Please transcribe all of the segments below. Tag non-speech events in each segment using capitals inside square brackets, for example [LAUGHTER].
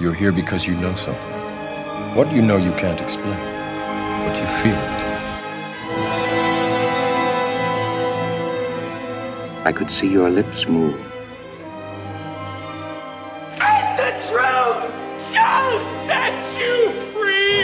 You're here because you know something. What you know you can't explain, but you feel it. I could see your lips move. And the truth shall set you free!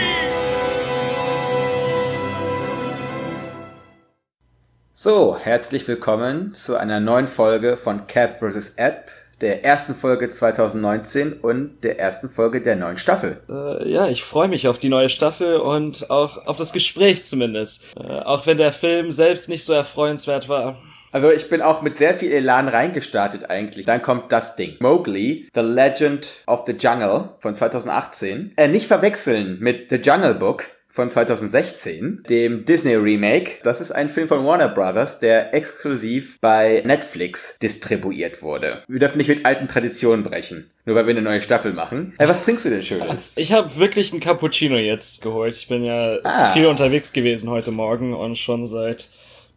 So, herzlich willkommen zu einer neuen Folge von Cap vs. App, der ersten Folge 2019 und der ersten Folge der neuen Staffel. Äh, ja, ich freue mich auf die neue Staffel und auch auf das Gespräch zumindest. Äh, auch wenn der Film selbst nicht so erfreuenswert war. Also ich bin auch mit sehr viel Elan reingestartet eigentlich. Dann kommt das Ding. Mowgli, The Legend of the Jungle von 2018. Äh, nicht verwechseln mit The Jungle Book von 2016, dem Disney Remake. Das ist ein Film von Warner Brothers, der exklusiv bei Netflix distribuiert wurde. Wir dürfen nicht mit alten Traditionen brechen, nur weil wir eine neue Staffel machen. Äh, was trinkst du denn Schönes? Ich habe wirklich einen Cappuccino jetzt geholt. Ich bin ja Ah. viel unterwegs gewesen heute Morgen und schon seit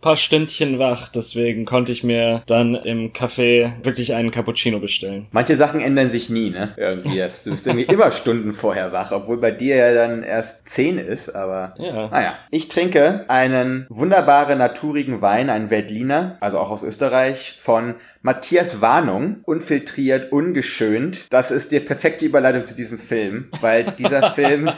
paar Stündchen wach. Deswegen konnte ich mir dann im Café wirklich einen Cappuccino bestellen. Manche Sachen ändern sich nie, ne? Irgendwie. Du bist irgendwie immer Stunden vorher wach, obwohl bei dir ja dann erst 10 ist, aber. Ja. Naja. Ich trinke einen wunderbaren, naturigen Wein, einen Veltliner, also auch aus Österreich, von Matthias Warnung. Unfiltriert, ungeschönt. Das ist die perfekte Überleitung zu diesem Film, weil dieser [LAUGHS] Film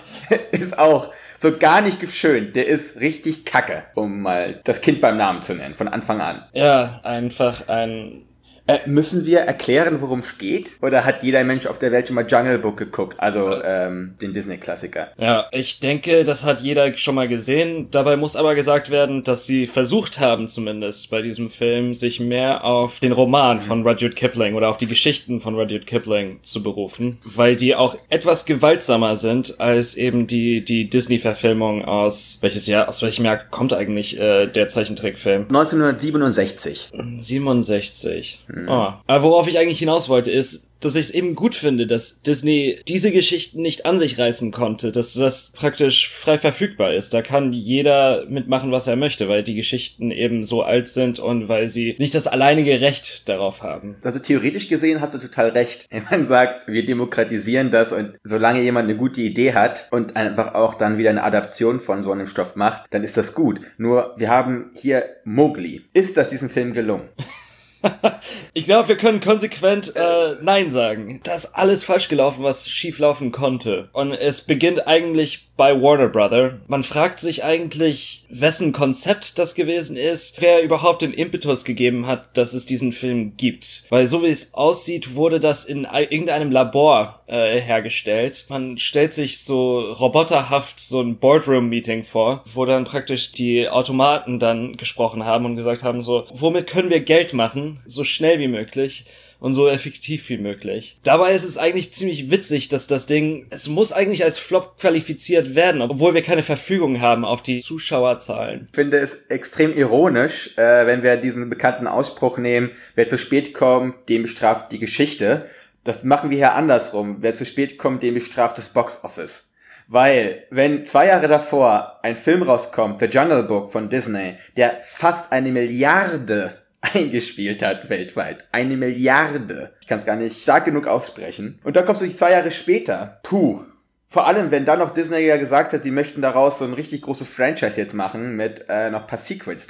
ist auch so gar nicht geschönt. Der ist richtig kacke, um mal das Kind beim Namen zu nennen, von Anfang an. Ja, einfach ein Äh, müssen wir erklären, worum es geht? Oder hat jeder Mensch auf der Welt schon mal Jungle Book geguckt? Also ähm, den Disney-Klassiker. Ja, ich denke, das hat jeder schon mal gesehen. Dabei muss aber gesagt werden, dass sie versucht haben, zumindest bei diesem Film, sich mehr auf den Roman von Rudyard Kipling oder auf die Geschichten von Rudyard Kipling zu berufen, weil die auch etwas gewaltsamer sind als eben die die Disney-Verfilmung aus welches Jahr aus welchem Jahr kommt eigentlich äh, der Zeichentrickfilm? 1967. 67. Oh. Aber worauf ich eigentlich hinaus wollte, ist, dass ich es eben gut finde, dass Disney diese Geschichten nicht an sich reißen konnte, dass das praktisch frei verfügbar ist. Da kann jeder mitmachen, was er möchte, weil die Geschichten eben so alt sind und weil sie nicht das alleinige Recht darauf haben. Also theoretisch gesehen hast du total recht. Wenn [LAUGHS] man sagt, wir demokratisieren das und solange jemand eine gute Idee hat und einfach auch dann wieder eine Adaption von so einem Stoff macht, dann ist das gut. Nur wir haben hier Mowgli. Ist das diesem Film gelungen? [LAUGHS] [LAUGHS] Ich glaube, wir können konsequent äh, Nein sagen. Da ist alles falsch gelaufen, was schief laufen konnte. Und es beginnt eigentlich bei Warner Brother. Man fragt sich eigentlich, wessen Konzept das gewesen ist, wer überhaupt den Impetus gegeben hat, dass es diesen Film gibt. Weil so wie es aussieht, wurde das in ei- irgendeinem Labor äh, hergestellt. Man stellt sich so roboterhaft so ein Boardroom-Meeting vor, wo dann praktisch die Automaten dann gesprochen haben und gesagt haben so, womit können wir Geld machen, so schnell wie möglich und so effektiv wie möglich. Dabei ist es eigentlich ziemlich witzig, dass das Ding, es muss eigentlich als Flop qualifiziert werden, obwohl wir keine Verfügung haben auf die Zuschauerzahlen. Ich finde es extrem ironisch, äh, wenn wir diesen bekannten Ausspruch nehmen, wer zu spät kommt, dem bestraft die Geschichte. Das machen wir hier andersrum. Wer zu spät kommt, dem bestraft das Boxoffice. Weil, wenn zwei Jahre davor ein Film rauskommt, The Jungle Book von Disney, der fast eine Milliarde eingespielt hat weltweit. Eine Milliarde. Ich kann es gar nicht stark genug aussprechen. Und dann kommst du zwei Jahre später. Puh. Vor allem, wenn dann noch Disney ja gesagt hat, sie möchten daraus so ein richtig großes Franchise jetzt machen mit äh, noch paar Secrets.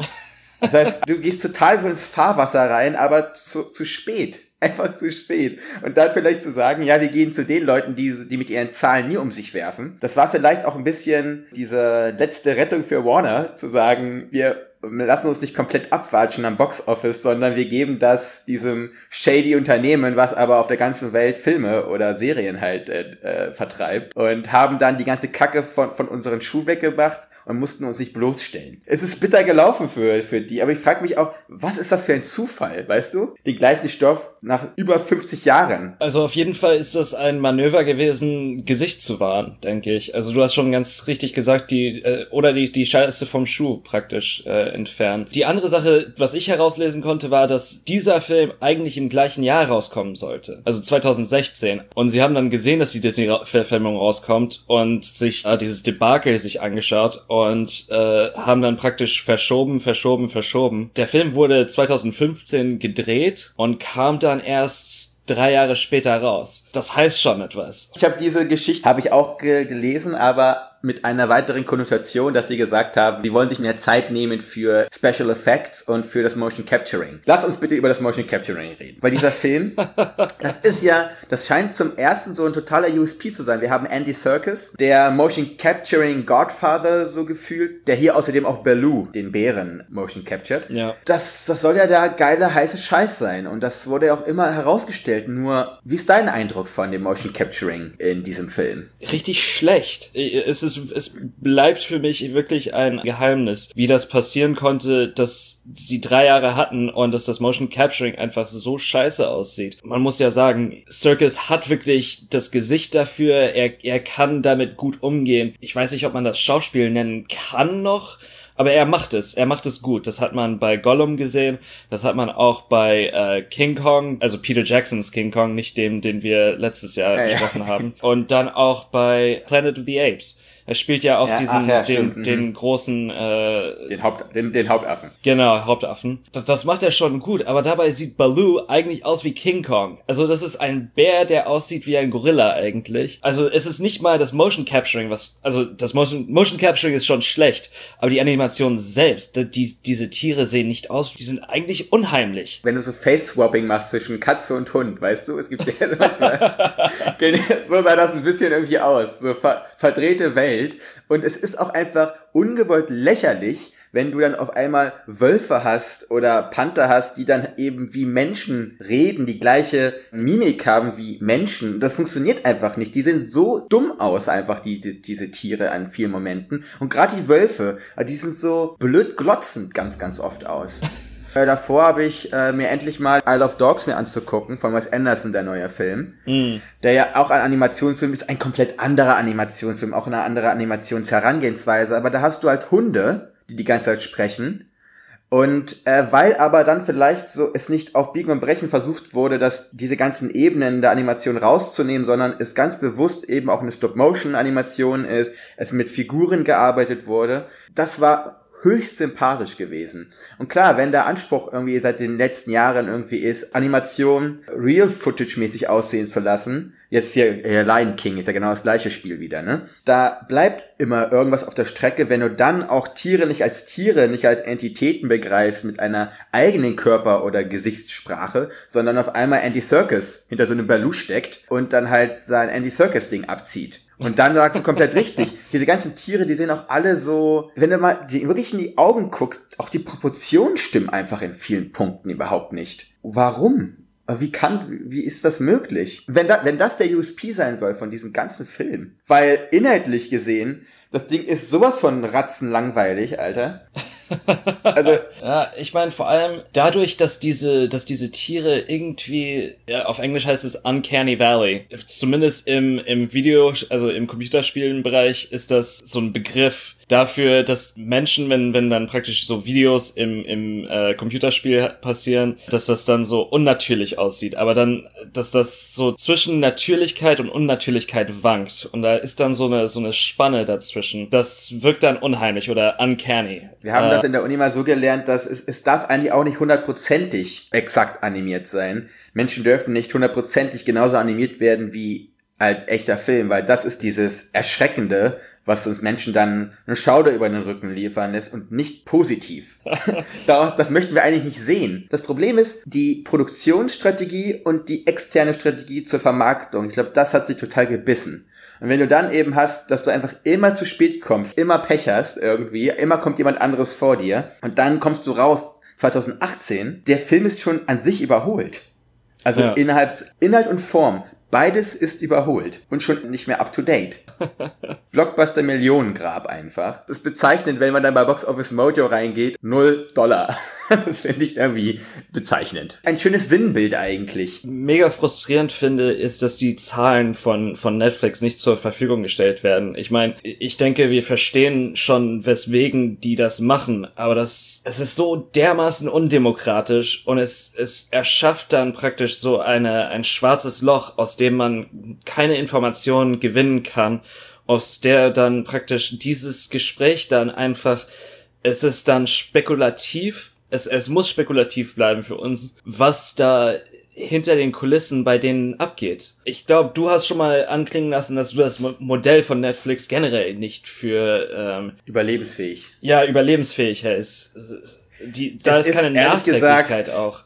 Das heißt, du gehst total so ins Fahrwasser rein, aber zu, zu spät. [LAUGHS] Einfach zu spät. Und dann vielleicht zu sagen, ja, wir gehen zu den Leuten, die, die mit ihren Zahlen nie um sich werfen. Das war vielleicht auch ein bisschen diese letzte Rettung für Warner, zu sagen, wir lassen uns nicht komplett abwatschen am Boxoffice, sondern wir geben das diesem shady Unternehmen, was aber auf der ganzen Welt Filme oder Serien halt äh, äh, vertreibt und haben dann die ganze Kacke von, von unseren Schuhen weggebracht und mussten uns nicht bloßstellen. Es ist bitter gelaufen für, für die, aber ich frage mich auch, was ist das für ein Zufall, weißt du? Den gleichen Stoff nach über 50 Jahren. Also auf jeden Fall ist das ein Manöver gewesen, Gesicht zu wahren, denke ich. Also du hast schon ganz richtig gesagt, die äh, oder die die Scheiße vom Schuh praktisch äh, entfernen. Die andere Sache, was ich herauslesen konnte, war, dass dieser Film eigentlich im gleichen Jahr rauskommen sollte, also 2016. Und sie haben dann gesehen, dass die Disney-Verfilmung rauskommt und sich äh, dieses Debakel sich angeschaut und äh, haben dann praktisch verschoben, verschoben, verschoben. Der Film wurde 2015 gedreht und kam dann erst drei Jahre später raus. Das heißt schon etwas. Ich habe diese Geschichte, habe ich auch ge gelesen, aber mit einer weiteren Konnotation, dass sie gesagt haben, sie wollen sich mehr Zeit nehmen für Special Effects und für das Motion Capturing. Lass uns bitte über das Motion Capturing reden. Weil dieser Film, [LAUGHS] das ist ja, das scheint zum ersten so ein totaler USP zu sein. Wir haben Andy Serkis, der Motion Capturing Godfather so gefühlt, der hier außerdem auch Baloo, den Bären, Motion captured. Ja. Das, das soll ja der geile, heiße Scheiß sein. Und das wurde ja auch immer herausgestellt. Nur, wie ist dein Eindruck von dem Motion Capturing in diesem Film? Richtig schlecht. Es ist es bleibt für mich wirklich ein Geheimnis, wie das passieren konnte, dass sie drei Jahre hatten und dass das Motion Capturing einfach so scheiße aussieht. Man muss ja sagen, Circus hat wirklich das Gesicht dafür, er, er kann damit gut umgehen. Ich weiß nicht, ob man das Schauspiel nennen kann noch, aber er macht es, er macht es gut. Das hat man bei Gollum gesehen, das hat man auch bei äh, King Kong, also Peter Jacksons King Kong, nicht dem, den wir letztes Jahr ja, gesprochen ja. haben. Und dann auch bei Planet of the Apes. Er spielt ja auch ja, diesen, ja, den, mhm. den großen, äh, den, Haupt, den, den Hauptaffen. Genau, Hauptaffen. Das, das macht er schon gut, aber dabei sieht Baloo eigentlich aus wie King Kong. Also das ist ein Bär, der aussieht wie ein Gorilla eigentlich. Also es ist nicht mal das Motion Capturing, was, also das Motion, Motion Capturing ist schon schlecht, aber die Animation selbst, die, diese Tiere sehen nicht aus, die sind eigentlich unheimlich. Wenn du so Face-Swapping machst zwischen Katze und Hund, weißt du, es gibt ja [LAUGHS] manchmal, [LAUGHS] so sah das ein bisschen irgendwie aus, so ver verdrehte Welt. Welt. Und es ist auch einfach ungewollt lächerlich, wenn du dann auf einmal Wölfe hast oder Panther hast, die dann eben wie Menschen reden, die gleiche Mimik haben wie Menschen. Das funktioniert einfach nicht. Die sehen so dumm aus, einfach die, die diese Tiere an vielen Momenten. Und gerade die Wölfe, die sind so blöd glotzend ganz, ganz oft aus. Äh, davor habe ich äh, mir endlich mal Isle of Dogs mir anzugucken, von Wes Anderson, der neue Film. Mm. Der ja auch ein Animationsfilm ist, ein komplett anderer Animationsfilm, auch eine andere Animationsherangehensweise. Aber da hast du halt Hunde, die die ganze Zeit sprechen. Und äh, weil aber dann vielleicht so es nicht auf Biegen und Brechen versucht wurde, dass diese ganzen Ebenen der Animation rauszunehmen, sondern es ganz bewusst eben auch eine Stop-Motion-Animation ist, es mit Figuren gearbeitet wurde, das war höchst sympathisch gewesen. Und klar, wenn der Anspruch irgendwie seit den letzten Jahren irgendwie ist, Animation Real-Footage-mäßig aussehen zu lassen, jetzt hier, hier Lion King ist ja genau das gleiche Spiel wieder, ne? Da bleibt immer irgendwas auf der Strecke, wenn du dann auch Tiere nicht als Tiere, nicht als Entitäten begreifst mit einer eigenen Körper- oder Gesichtssprache, sondern auf einmal Andy Circus hinter so einem Baloo steckt und dann halt sein Andy Circus Ding abzieht. Und dann sagst du komplett [LAUGHS] richtig. Diese ganzen Tiere, die sehen auch alle so, wenn du mal die wirklich in die Augen guckst, auch die Proportionen stimmen einfach in vielen Punkten überhaupt nicht. Warum? Wie kann, wie ist das möglich? Wenn, da, wenn das der USP sein soll von diesem ganzen Film. Weil inhaltlich gesehen, das Ding ist sowas von ratzenlangweilig, Alter. [LAUGHS] Also ja, ich meine vor allem dadurch, dass diese, dass diese Tiere irgendwie, ja, auf Englisch heißt es Uncanny Valley. Zumindest im im Video, also im Computerspielenbereich ist das so ein Begriff, dafür, dass Menschen, wenn, wenn dann praktisch so Videos im, im äh, Computerspiel passieren, dass das dann so unnatürlich aussieht. Aber dann, dass das so zwischen Natürlichkeit und Unnatürlichkeit wankt. Und da ist dann so eine, so eine Spanne dazwischen. Das wirkt dann unheimlich oder uncanny. Wir haben äh, das in der Uni mal so gelernt, dass es, es darf eigentlich auch nicht hundertprozentig exakt animiert sein. Menschen dürfen nicht hundertprozentig genauso animiert werden wie halt echter Film, weil das ist dieses Erschreckende, was uns Menschen dann eine Schauder über den Rücken liefern lässt und nicht positiv. [LAUGHS] das möchten wir eigentlich nicht sehen. Das Problem ist die Produktionsstrategie und die externe Strategie zur Vermarktung. Ich glaube, das hat sich total gebissen. Und wenn du dann eben hast, dass du einfach immer zu spät kommst, immer Pech hast irgendwie, immer kommt jemand anderes vor dir und dann kommst du raus 2018, der Film ist schon an sich überholt. Also ja. innerhalb, Inhalt und Form. Beides ist überholt und schon nicht mehr up to date. [LAUGHS] Blockbuster Millionengrab einfach. Das ist bezeichnend, wenn man dann bei Box Office Mojo reingeht. Null Dollar. [LAUGHS] das finde ich irgendwie bezeichnend. Ein schönes Sinnbild eigentlich. Mega frustrierend finde, ist, dass die Zahlen von, von Netflix nicht zur Verfügung gestellt werden. Ich meine, ich denke, wir verstehen schon, weswegen die das machen, aber das, es ist so dermaßen undemokratisch und es, es erschafft dann praktisch so eine, ein schwarzes Loch, aus dem man keine Informationen gewinnen kann, aus der dann praktisch dieses Gespräch dann einfach, es ist dann spekulativ, es, es muss spekulativ bleiben für uns, was da hinter den Kulissen bei denen abgeht. Ich glaube, du hast schon mal anklingen lassen, dass du das Mo Modell von Netflix generell nicht für ähm, Überlebensfähig. Ja, überlebensfähig hältst. Die, da Es ist keine ist Nachträglichkeit gesagt- auch.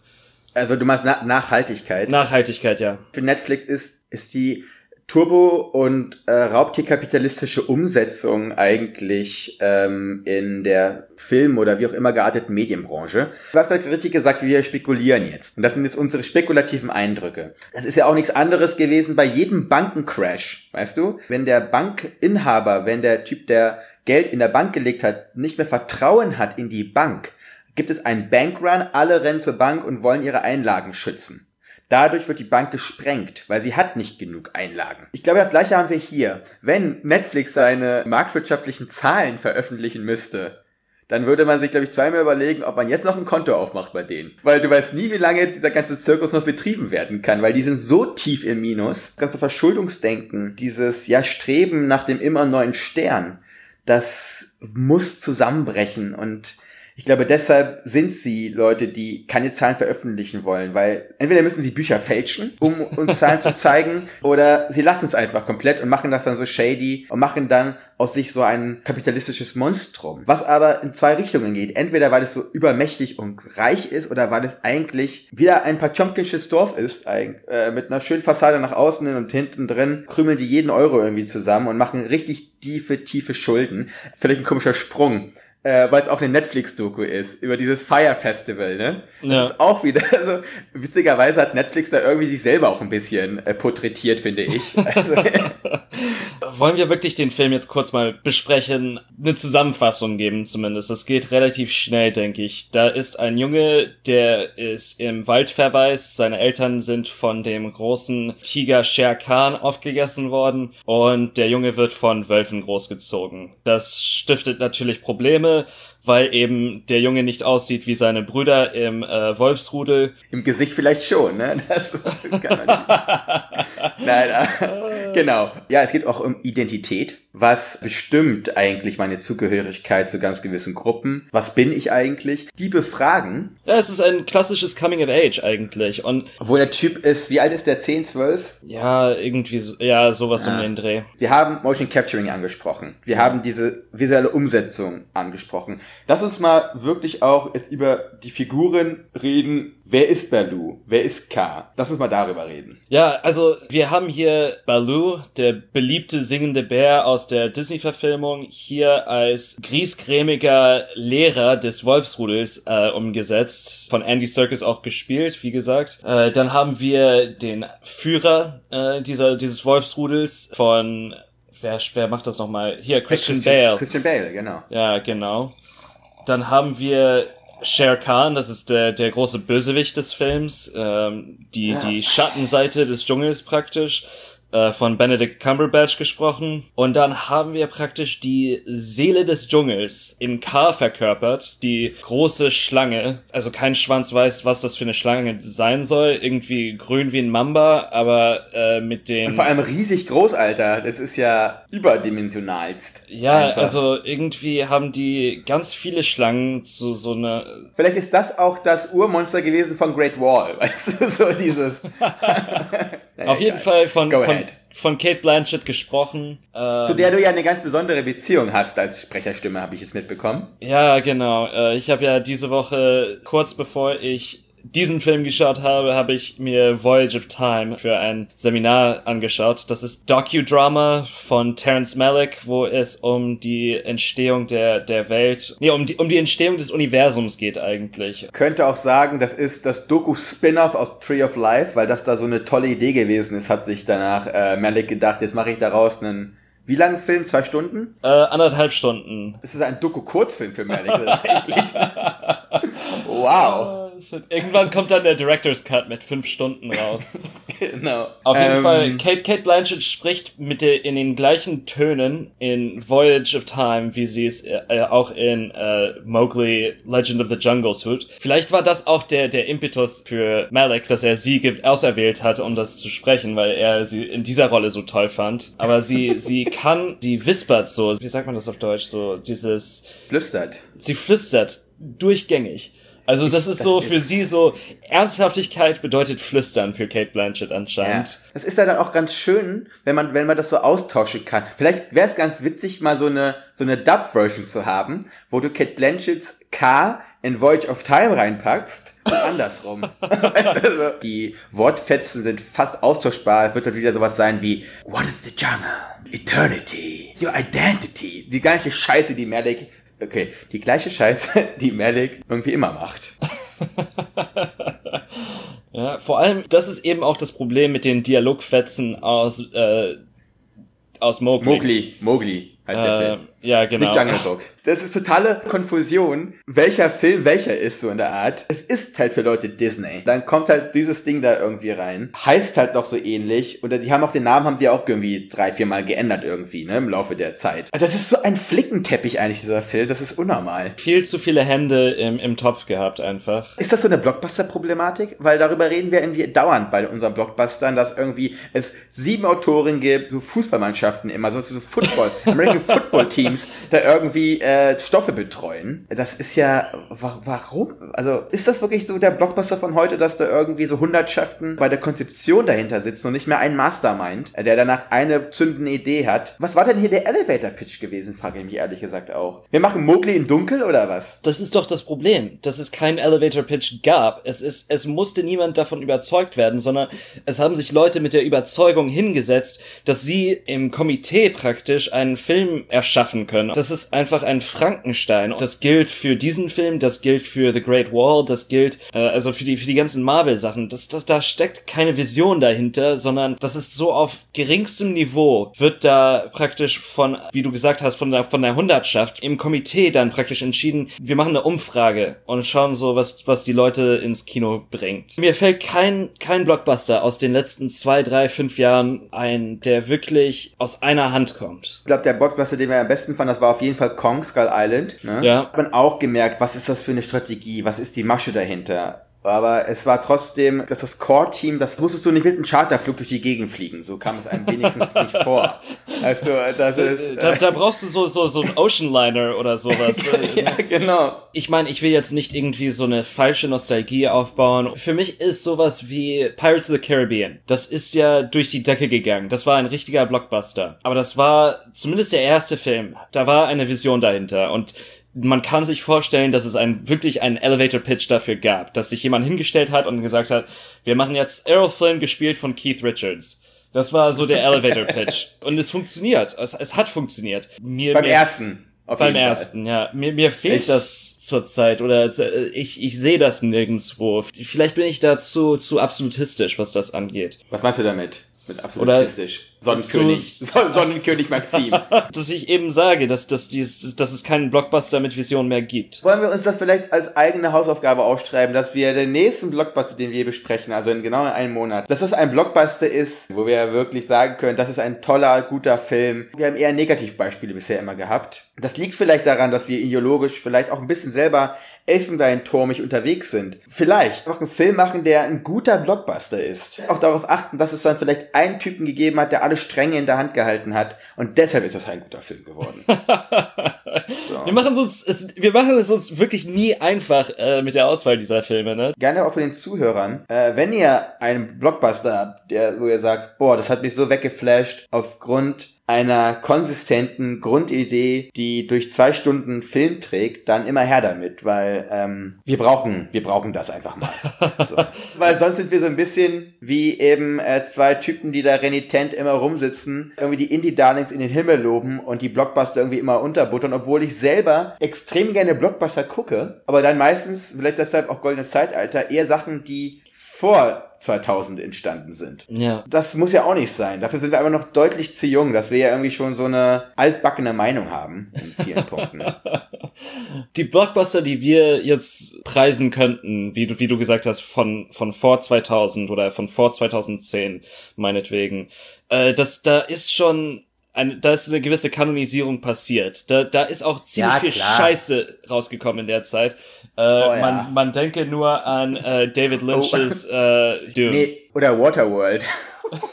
Also du meinst Na Nachhaltigkeit. Nachhaltigkeit, ja. Für Netflix ist, ist die Turbo- und äh, raubtierkapitalistische Umsetzung eigentlich ähm, in der Film- oder wie auch immer gearteten Medienbranche. Du hast gerade richtig gesagt, wir spekulieren jetzt. Und das sind jetzt unsere spekulativen Eindrücke. Das ist ja auch nichts anderes gewesen bei jedem Bankencrash, weißt du? Wenn der Bankinhaber, wenn der Typ, der Geld in der Bank gelegt hat, nicht mehr Vertrauen hat in die Bank, gibt es einen Bankrun, alle rennen zur Bank und wollen ihre Einlagen schützen. Dadurch wird die Bank gesprengt, weil sie hat nicht genug Einlagen. Ich glaube, das gleiche haben wir hier. Wenn Netflix seine marktwirtschaftlichen Zahlen veröffentlichen müsste, dann würde man sich, glaube ich, zweimal überlegen, ob man jetzt noch ein Konto aufmacht bei denen. Weil du weißt nie, wie lange dieser ganze Zirkus noch betrieben werden kann, weil die sind so tief im Minus. Das ganze Verschuldungsdenken, dieses ja Streben nach dem immer neuen Stern, das muss zusammenbrechen und ich glaube, deshalb sind sie Leute, die keine Zahlen veröffentlichen wollen, weil entweder müssen sie Bücher fälschen, um uns Zahlen zu zeigen, [LAUGHS] oder sie lassen es einfach komplett und machen das dann so shady und machen dann aus sich so ein kapitalistisches Monstrum. Was aber in zwei Richtungen geht. Entweder weil es so übermächtig und reich ist, oder weil es eigentlich wieder ein Patschomkinsches Dorf ist, äh, mit einer schönen Fassade nach außen hin und hinten drin krümeln die jeden Euro irgendwie zusammen und machen richtig tiefe, tiefe Schulden. Vielleicht ein komischer Sprung äh, weil es auch eine Netflix-Doku ist, über dieses Fire Festival, ne? Das Ja. ist auch wieder, [LAUGHS] also witzigerweise hat Netflix da irgendwie sich selber auch ein bisschen äh, porträtiert, finde ich. [LAUGHS] Also, [LAUGHS] Wollen wir wirklich den Film jetzt kurz mal besprechen? Eine Zusammenfassung geben zumindest. Das geht relativ schnell, denke ich. Da ist ein Junge, der ist im Wald verwaist. Seine Eltern sind von dem großen Tiger Shere Khan aufgegessen worden und der Junge wird von Wölfen großgezogen. Das stiftet natürlich Probleme, the weil eben der Junge nicht aussieht wie seine Brüder im äh, Wolfsrudel. Im Gesicht vielleicht schon, ne? Das [LAUGHS] kann man nicht. Nein, äh, genau. Ja, es geht auch um Identität. Was bestimmt eigentlich meine Zugehörigkeit zu ganz gewissen Gruppen? Was bin ich eigentlich? Die befragen, Ja, es ist ein klassisches Coming of Age eigentlich und obwohl der Typ ist, wie alt ist der? 10, 12? ja, irgendwie so, ja, sowas um den Dreh. Wir haben Motion Capturing angesprochen. Wir haben diese visuelle Umsetzung angesprochen. Lass uns mal wirklich auch jetzt über die Figuren reden. Wer ist Baloo? Wer ist K? Lass uns mal darüber reden. Ja, also wir haben hier Baloo, der beliebte singende Bär aus der Disney-Verfilmung, hier als griesgrämiger Lehrer des Wolfsrudels äh, umgesetzt, von Andy Serkis auch gespielt, wie gesagt. Äh, dann haben wir den Führer äh, dieser dieses Wolfsrudels von wer wer macht das nochmal? Hier Christian, Bale. Christian Bale, genau. Ja, genau. Dann haben wir Shere Khan, das ist der, der große Bösewicht des Films, ähm, die, die Schattenseite des Dschungels praktisch, äh, von Benedict Cumberbatch gesprochen. Und dann haben wir praktisch die Seele des Dschungels in K verkörpert, die große Schlange. Also kein Schwanz weiß, was das für eine Schlange sein soll. Irgendwie grün wie ein Mamba, aber äh, mit den... Und vor allem riesig groß, Alter. Das ist ja überdimensionalst. ja, Einfach. also irgendwie haben die ganz viele Schlangen zu so einer Vielleicht ist das auch das Urmonster gewesen von Great Wall. [LAUGHS] Weißt du, so dieses. [LAUGHS] [LAUGHS] Auf jeden. Fall von, von. Von Kate Blanchett gesprochen. Ähm, Zu der du ja eine ganz besondere Beziehung hast als Sprecherstimme, habe ich jetzt mitbekommen. ja, genau. Äh, ich habe ja diese Woche, kurz bevor ich diesen Film geschaut habe, habe ich mir Voyage of Time für ein Seminar angeschaut. Das ist Docudrama von Terrence Malick, wo es um die Entstehung der, der Welt, nee, um die, um die Entstehung des Universums geht eigentlich. Könnte auch sagen, das ist das Doku-Spin-Off aus Tree of Life, weil das da so eine tolle Idee gewesen ist, hat sich danach äh, Malik gedacht, jetzt mache ich daraus einen, wie langen Film? Zwei Stunden? Äh, anderthalb Stunden. Es ist ein Doku-Kurzfilm für [LAUGHS] eigentlich. Wow. Irgendwann kommt dann der Director's Cut mit fünf Stunden raus. [LAUGHS] Genau. Auf jeden Ähm, Fall, Kate, Kate Blanchett spricht mit der, in den gleichen Tönen in Voyage of Time, wie sie es äh, auch in äh, Mowgli Legend of the Jungle tut. Vielleicht war das auch der, der Impetus für Malik, dass er sie auserwählt hat, um das zu sprechen, weil er sie in dieser Rolle so toll fand. Aber sie, [LAUGHS] sie kann, sie whispert so, wie sagt man das auf Deutsch, so dieses, Flüstert. sie flüstert durchgängig. Also das ist das so ist- für sie so, Ernsthaftigkeit bedeutet Flüstern für Kate Blanchett Ja. anscheinend. Das ist ja dann auch ganz schön, wenn man, wenn man das so austauschen kann. Vielleicht wäre es ganz witzig, mal so eine, so eine Dub-Version zu haben, wo du Kate Blanchetts K in Voyage of Time reinpackst und [LAUGHS] andersrum. also, die Wortfetzen sind fast austauschbar. Es wird dann wieder sowas sein wie What is the jungle? Eternity. Your identity. Die gleiche Scheiße, die Malik, okay, die gleiche Scheiße, [LAUGHS] die Malik irgendwie immer macht. [LAUGHS] Ja, vor allem, das ist eben auch das Problem mit den Dialogfetzen aus, äh, aus Mowgli. Mowgli, Mowgli heißt der Äh, Film. Ja, genau. Nicht Jungle Book. Das ist totale Konfusion, welcher Film welcher ist, so in der Art. Es ist halt für Leute Disney. Dann kommt halt dieses Ding da irgendwie rein. Heißt halt noch so ähnlich. Oder die haben auch den Namen, haben die auch irgendwie drei, vier Mal geändert irgendwie, ne, im Laufe der Zeit. Das ist so ein Flickenteppich eigentlich, dieser Film. Das ist unnormal. Viel zu viele Hände im, im Topf gehabt einfach. Ist das so eine Blockbuster-Problematik? Weil darüber reden wir irgendwie dauernd bei unseren Blockbustern, dass irgendwie es sieben Autoren gibt, so Fußballmannschaften immer, so, so Football, [LAUGHS] American Football Teams, da irgendwie äh, Stoffe betreuen. Das ist ja, wa warum? Also ist das wirklich so der Blockbuster von heute, dass da irgendwie so Hundertschaften bei der Konzeption dahinter sitzen und nicht mehr ein Mastermind, äh, der danach eine zündende Idee hat? Was war denn hier der Elevator-Pitch gewesen, frage ich mich ehrlich gesagt auch. Wir machen Mowgli in Dunkel oder was? Das ist doch das Problem, dass es keinen Elevator Pitch gab. Es ist, es musste niemand davon überzeugt werden, sondern es haben sich Leute mit der Überzeugung hingesetzt, dass sie im Komitee praktisch einen Film erschaffen können. Das ist einfach ein Frankenstein. Das gilt für diesen Film, das gilt für The Great Wall, das gilt äh, also für die für die ganzen Marvel-Sachen. Das, das, da steckt keine Vision dahinter, sondern das ist so auf geringstem Niveau wird da praktisch von, wie du gesagt hast, von der von der Hundertschaft im Komitee dann praktisch entschieden, wir machen eine Umfrage und schauen so, was was die Leute ins Kino bringt. Mir fällt kein kein Blockbuster aus den letzten zwei, drei, fünf Jahren ein, der wirklich aus einer Hand kommt. Ich glaube, der Blockbuster, den wir am besten fanden, das war auf jeden Fall Kong Skull Island. Ne? Ja. Hat man auch gemerkt, was ist das für eine Strategie, was ist die Masche dahinter. Aber es war trotzdem, dass das Core-Team, das musstest du nicht mit einem Charterflug durch die Gegend fliegen. So kam es einem wenigstens nicht [LAUGHS] vor. Also, das ist... Da, da brauchst du so so so einen Ocean Liner oder sowas. [LAUGHS] ja, genau. Ich meine, ich will jetzt nicht irgendwie so eine falsche Nostalgie aufbauen. Für mich ist sowas wie Pirates of the Caribbean. Das ist ja durch die Decke gegangen. Das war ein richtiger Blockbuster. Aber das war zumindest der erste Film. Da war eine Vision dahinter und man kann sich vorstellen, dass es ein, wirklich einen Elevator Pitch dafür gab, dass sich jemand hingestellt hat und gesagt hat, wir machen jetzt Errol Flynn gespielt von Keith Richards. Das war so der Elevator [LAUGHS] Pitch. Und es funktioniert. Es, es hat funktioniert. Mir, Beim mir, ersten. Beim ersten, ja. Mir, mir fehlt Ich- das zurzeit oder äh, ich, ich sehe das nirgendwo. Vielleicht bin ich da zu, zu absolutistisch, was das angeht. Was meinst du damit? Mit absolutistisch. Sonnenkönig. [LAUGHS] Son Sonnenkönig Maxim. [LAUGHS] Dass ich eben sage, dass, dass, dies, dass es keinen Blockbuster mit Vision mehr gibt. Wollen wir uns das vielleicht als eigene Hausaufgabe aufschreiben, dass wir den nächsten Blockbuster, den wir besprechen, also in genau einem Monat, dass das ein Blockbuster ist, wo wir wirklich sagen können, das ist ein toller, guter Film. Wir haben eher Negativbeispiele bisher immer gehabt. Das liegt vielleicht daran, dass wir ideologisch vielleicht auch ein bisschen selber elfenbeinturmig unterwegs sind. Vielleicht auch einen Film machen, der ein guter Blockbuster ist. Auch darauf achten, dass es dann vielleicht einen Typen gegeben hat, der alle Stränge in der Hand gehalten hat und deshalb ist das ein guter Film geworden. [LAUGHS] Wir machen es uns, es, wir machen es uns wirklich nie einfach äh, mit der Auswahl dieser Filme, ne? gerne auch für den Zuhörern, äh, wenn ihr einen Blockbuster habt, der, wo ihr sagt, boah, das hat mich so weggeflasht, aufgrund einer konsistenten Grundidee, die durch zwei Stunden Film trägt, dann immer her damit, weil ähm, wir brauchen, wir brauchen das einfach mal. So. [LAUGHS] weil sonst sind wir so ein bisschen wie eben äh, zwei Typen, die da renitent immer rumsitzen, irgendwie die Indie-Darlings in den Himmel loben und die Blockbuster irgendwie immer unterbuttern, obwohl ich selber extrem gerne Blockbuster gucke, aber dann meistens, vielleicht deshalb auch Goldenes Zeitalter, eher Sachen, die vor 2000 entstanden sind. Ja. Das muss ja auch nicht sein. Dafür sind wir aber noch deutlich zu jung, dass wir ja irgendwie schon so eine altbackene Meinung haben in vielen Punkten. [LAUGHS] Die Blockbuster, die wir jetzt preisen könnten, wie du, wie du gesagt hast, von, von vor 2000 oder von vor 2010, meinetwegen, äh, das, da ist schon, ein, da ist eine gewisse Kanonisierung passiert. Da, da ist auch ziemlich Ja, viel. Scheiße rausgekommen in der Zeit. Äh, Oh, ja. man, man denke nur an äh, David Lynch's [LAUGHS] äh, Dune. Nee, oder Waterworld. [LAUGHS]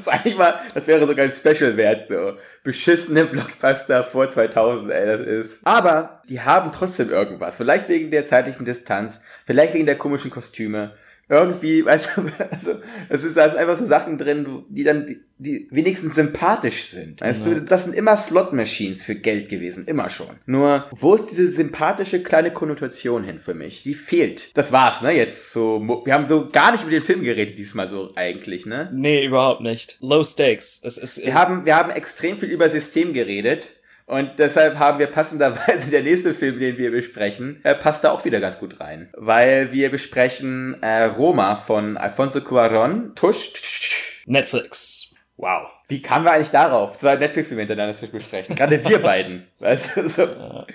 ist eigentlich mal, das wäre sogar ein Special wert, so. Beschissene Blockbuster vor 2000, ey, das ist. Aber die haben trotzdem irgendwas. Vielleicht wegen der zeitlichen Distanz, vielleicht wegen der komischen Kostüme, irgendwie, [LAUGHS] weißt du, also, es ist also einfach so Sachen drin, die dann, die wenigstens sympathisch sind. Weißt ja. du, das sind immer Slot-Machines für Geld gewesen, immer schon. Nur, wo ist diese sympathische kleine Konnotation hin für mich? Die fehlt. Das war's, ne, jetzt so, wir haben so gar nicht über den Film geredet diesmal so eigentlich, ne? Nee, überhaupt nicht. Low Stakes. Es ist, wir haben, wir haben extrem viel über System geredet und deshalb haben wir passenderweise der nächste Film, den wir besprechen, äh, passt da auch wieder ganz gut rein. Weil wir besprechen äh, Roma von Alfonso Cuaron. Tusch. Netflix. Wow. Wie kamen wir eigentlich darauf, zwei Netflix-Filme hintereinander zu besprechen? Gerade wir [LAUGHS] beiden. Weißt du, so.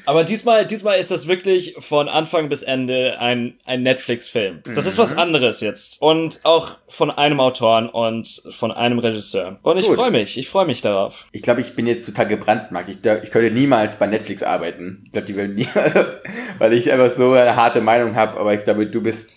Aber diesmal, diesmal ist das wirklich von Anfang bis Ende ein, ein Netflix-Film. Das mhm. ist was mhm. anderes jetzt. Und auch von einem Autoren und von einem Regisseur. Und ich freue mich, ich freue mich darauf. Ich glaube, ich bin jetzt total gebrannt, Marc. Ich, ich könnte niemals bei Netflix arbeiten. Ich glaube, die würden nie, [LAUGHS] also, weil ich einfach so eine harte Meinung habe, aber ich glaube, du bist,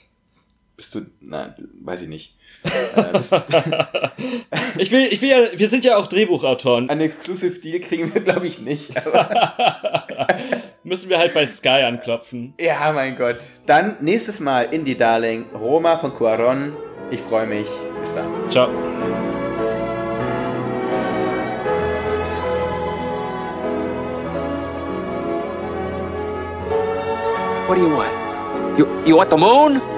bist du, nein, weiß ich nicht. [LAUGHS] Äh, [LAUGHS] ich will, ich will ja, wir sind ja auch Drehbuchautoren. Ein Exclusive Deal kriegen wir, glaube ich, nicht. [LAUGHS] Müssen wir halt bei Sky anklopfen. Ja, mein Gott. Dann nächstes Mal Indie Darling, Roma von Cuaron. Ich freue mich. Bis dann. Ciao. What do you want? You, you want the moon?